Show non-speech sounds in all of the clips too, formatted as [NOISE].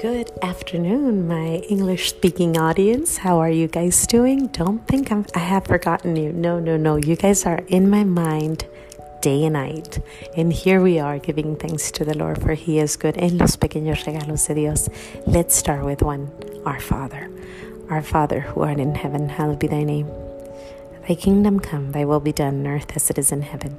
Good afternoon, my English speaking audience. How are you guys doing? Don't think I'm, I have forgotten you. No, no, no. You guys are in my mind day and night. And here we are giving thanks to the Lord, for He is good. En los pequeños regalos de Dios. Let's start with one Our Father. Our Father who art in heaven, hallowed be thy name. Thy kingdom come, thy will be done on earth as it is in heaven.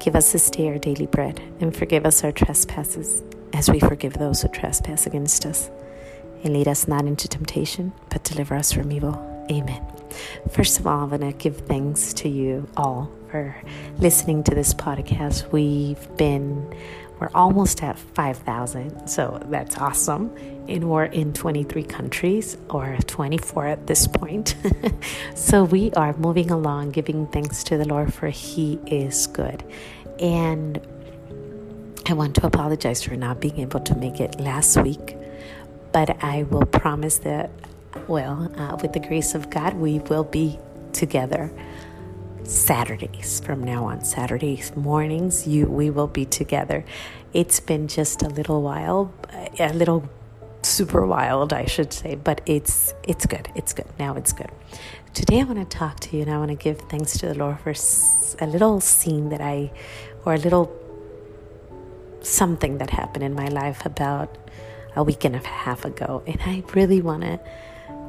Give us this day our daily bread, and forgive us our trespasses as we forgive those who trespass against us. And lead us not into temptation, but deliver us from evil. Amen. First of all, I'm going to give thanks to you all for listening to this podcast. We've been, we're almost at 5,000, so that's awesome. And we're in 23 countries, or 24 at this point. [LAUGHS] so we are moving along, giving thanks to the Lord, for He is good. And I want to apologize for not being able to make it last week, but I will promise that, well, uh, with the grace of God, we will be together Saturdays from now on. Saturdays mornings, you we will be together. It's been just a little while, a little super wild, I should say, but it's it's good. It's good. Now it's good. Today I want to talk to you and I want to give thanks to the Lord for a little scene that I or a little something that happened in my life about a week and a half ago, and I really want to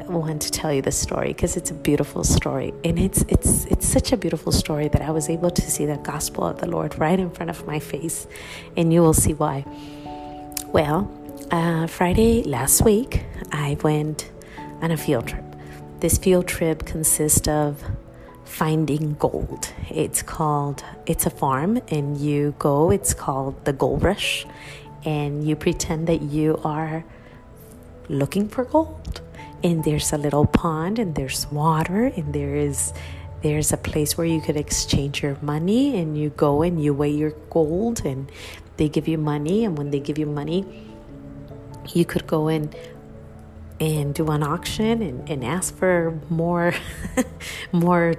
want to tell you the story because it's a beautiful story, and it's it's it's such a beautiful story that I was able to see the gospel of the Lord right in front of my face, and you will see why. Well, uh, Friday last week, I went on a field trip. This field trip consists of finding gold. It's called, it's a farm, and you go, it's called the Gold Rush, and you pretend that you are looking for gold. And there's a little pond, and there's water, and there is there's a place where you could exchange your money and you go and you weigh your gold and they give you money and when they give you money you could go in and do an auction and, and ask for more [LAUGHS] more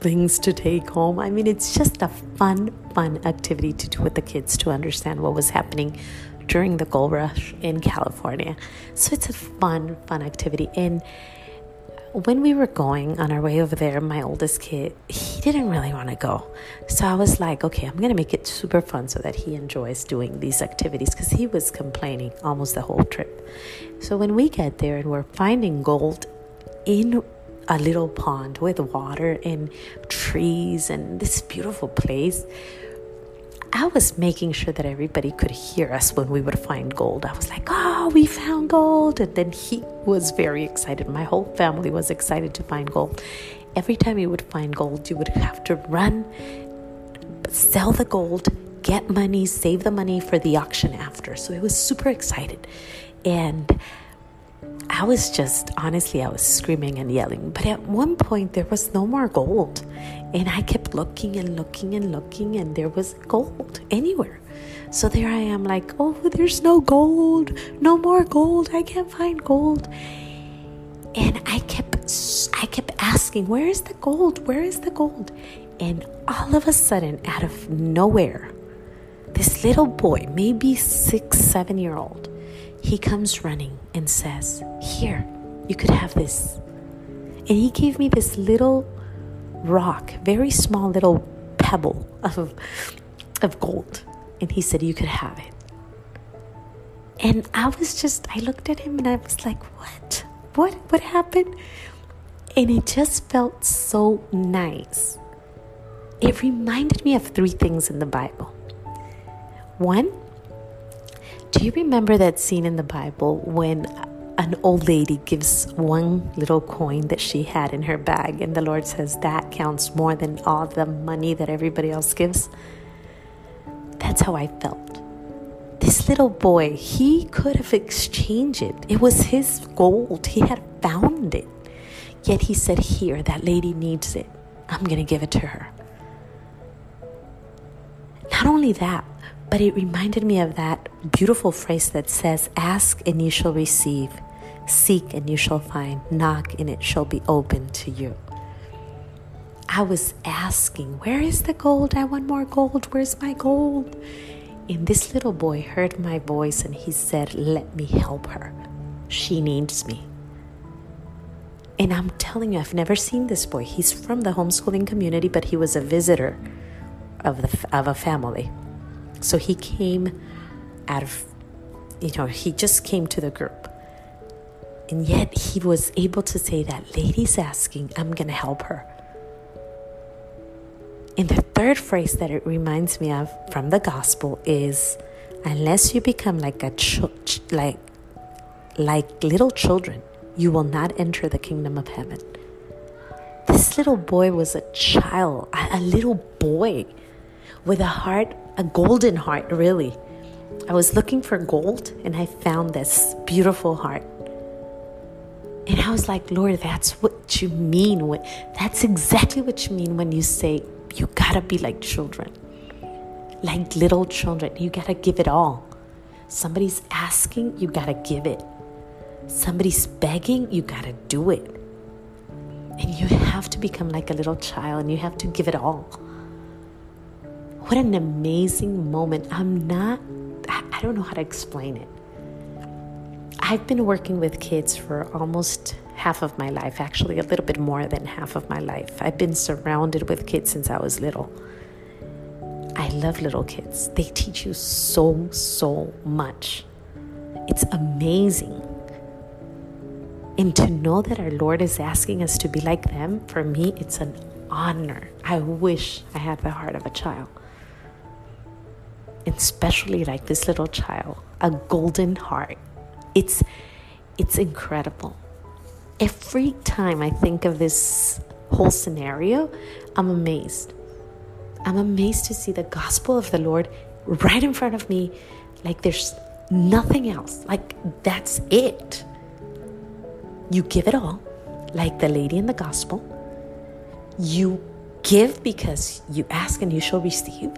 things to take home. I mean, it's just a fun, fun activity to do with the kids to understand what was happening during the gold rush in California. So it's a fun, fun activity. And when we were going on our way over there, my oldest kid, he didn't really want to go. So I was like, okay, I'm going to make it super fun so that he enjoys doing these activities because he was complaining almost the whole trip. So when we get there and we're finding gold in a little pond with water and trees and this beautiful place. I was making sure that everybody could hear us when we would find gold. I was like, oh, we found gold. And then he was very excited. My whole family was excited to find gold. Every time you would find gold, you would have to run, sell the gold, get money, save the money for the auction after. So it was super excited. And I was just, honestly, I was screaming and yelling. But at one point, there was no more gold. And I kept looking and looking and looking, and there was gold anywhere. So there I am, like, oh, there's no gold, no more gold. I can't find gold. And I kept, I kept asking, where is the gold? Where is the gold? And all of a sudden, out of nowhere, this little boy, maybe six, seven year old, he comes running and says, Here, you could have this. And he gave me this little rock, very small little pebble of, of gold. And he said, You could have it. And I was just, I looked at him and I was like, What? What? What happened? And it just felt so nice. It reminded me of three things in the Bible. One, do you remember that scene in the Bible when an old lady gives one little coin that she had in her bag, and the Lord says that counts more than all the money that everybody else gives? That's how I felt. This little boy, he could have exchanged it. It was his gold, he had found it. Yet he said, Here, that lady needs it. I'm going to give it to her. Not only that, but it reminded me of that beautiful phrase that says, Ask and you shall receive, seek and you shall find, knock and it shall be open to you. I was asking, Where is the gold? I want more gold. Where's my gold? And this little boy heard my voice and he said, Let me help her. She needs me. And I'm telling you, I've never seen this boy. He's from the homeschooling community, but he was a visitor of, the, of a family. So he came out of, you know, he just came to the group. And yet he was able to say that lady's asking, I'm going to help her. And the third phrase that it reminds me of from the gospel is unless you become like a ch- like like little children, you will not enter the kingdom of heaven. This little boy was a child, a, a little boy with a heart, a golden heart, really. I was looking for gold and I found this beautiful heart. And I was like, Lord, that's what you mean. When, that's exactly what you mean when you say you gotta be like children, like little children. You gotta give it all. Somebody's asking, you gotta give it. Somebody's begging, you gotta do it. And you have to become like a little child and you have to give it all. What an amazing moment. I'm not, I don't know how to explain it. I've been working with kids for almost half of my life, actually, a little bit more than half of my life. I've been surrounded with kids since I was little. I love little kids, they teach you so, so much. It's amazing. And to know that our Lord is asking us to be like them, for me, it's an honor. I wish I had the heart of a child. Especially like this little child, a golden heart. It's it's incredible every time I think of this whole scenario, I'm amazed. I'm amazed to see the gospel of the Lord right in front of me, like there's nothing else. Like that's it. You give it all, like the lady in the gospel. You give because you ask and you shall receive.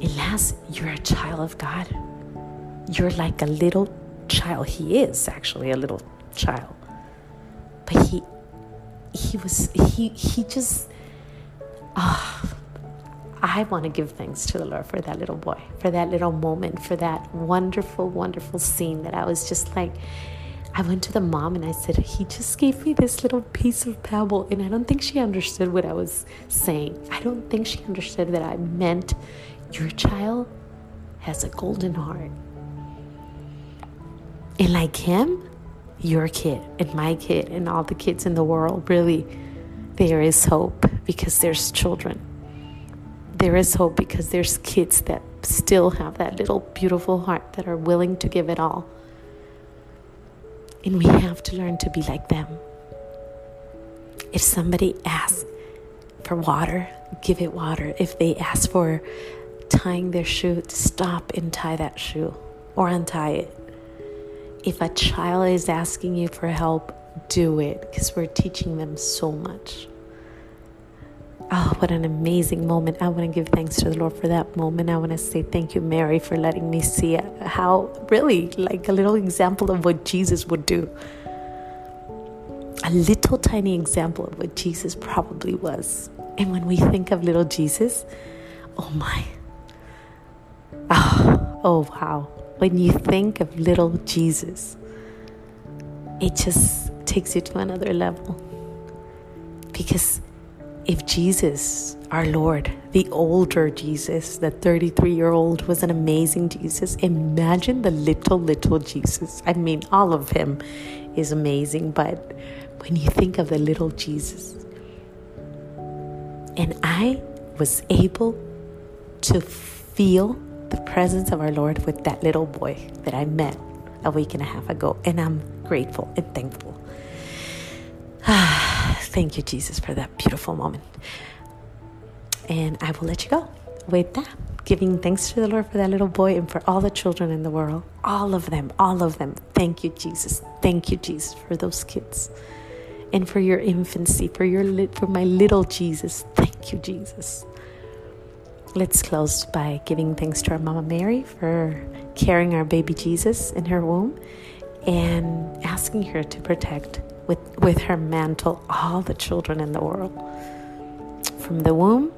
And last, you're a child of God. You're like a little child. He is actually a little child. But he he was he he just oh, I want to give thanks to the Lord for that little boy, for that little moment, for that wonderful, wonderful scene that I was just like, I went to the mom and I said, He just gave me this little piece of pebble. And I don't think she understood what I was saying. I don't think she understood that I meant your child has a golden heart. And like him, your kid and my kid and all the kids in the world, really, there is hope because there's children. There is hope because there's kids that still have that little beautiful heart that are willing to give it all. And we have to learn to be like them. If somebody asks for water, give it water. If they ask for tying their shoe, stop and tie that shoe or untie it if a child is asking you for help, do it because we're teaching them so much. Oh, what an amazing moment. I want to give thanks to the Lord for that moment. I want to say thank you, Mary, for letting me see how, really, like a little example of what Jesus would do. A little tiny example of what Jesus probably was. And when we think of little Jesus, oh my. Oh, wow when you think of little Jesus, it just takes you to another level. Because if Jesus, our Lord, the older Jesus, the 33 year old, was an amazing Jesus, imagine the little, little Jesus. I mean, all of him is amazing, but when you think of the little Jesus, and I was able to feel the presence of our Lord with that little boy that I met a week and a half ago. And I'm grateful and thankful. [SIGHS] Thank you, Jesus, for that beautiful moment. And I will let you go with that. Giving thanks to the Lord for that little boy and for all the children in the world. All of them, all of them. Thank you, Jesus. Thank you, Jesus, for those kids. And for your infancy, for your for my little Jesus. Thank you, Jesus. Let's close by giving thanks to our Mama Mary for carrying our baby Jesus in her womb and asking her to protect with, with her mantle all the children in the world. From the womb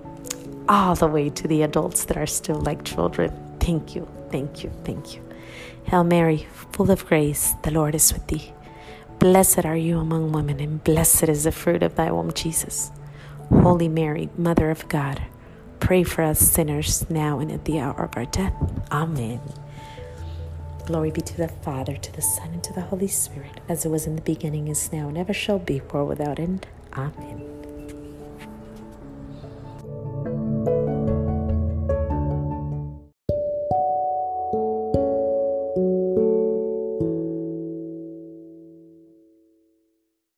all the way to the adults that are still like children. Thank you, thank you, thank you. Hail Mary, full of grace, the Lord is with thee. Blessed are you among women, and blessed is the fruit of thy womb, Jesus. Holy Mary, Mother of God, pray for us sinners now and at the hour of our death. Amen. Glory be to the Father, to the Son, and to the Holy Spirit, as it was in the beginning, is now, and ever shall be, world without end. Amen.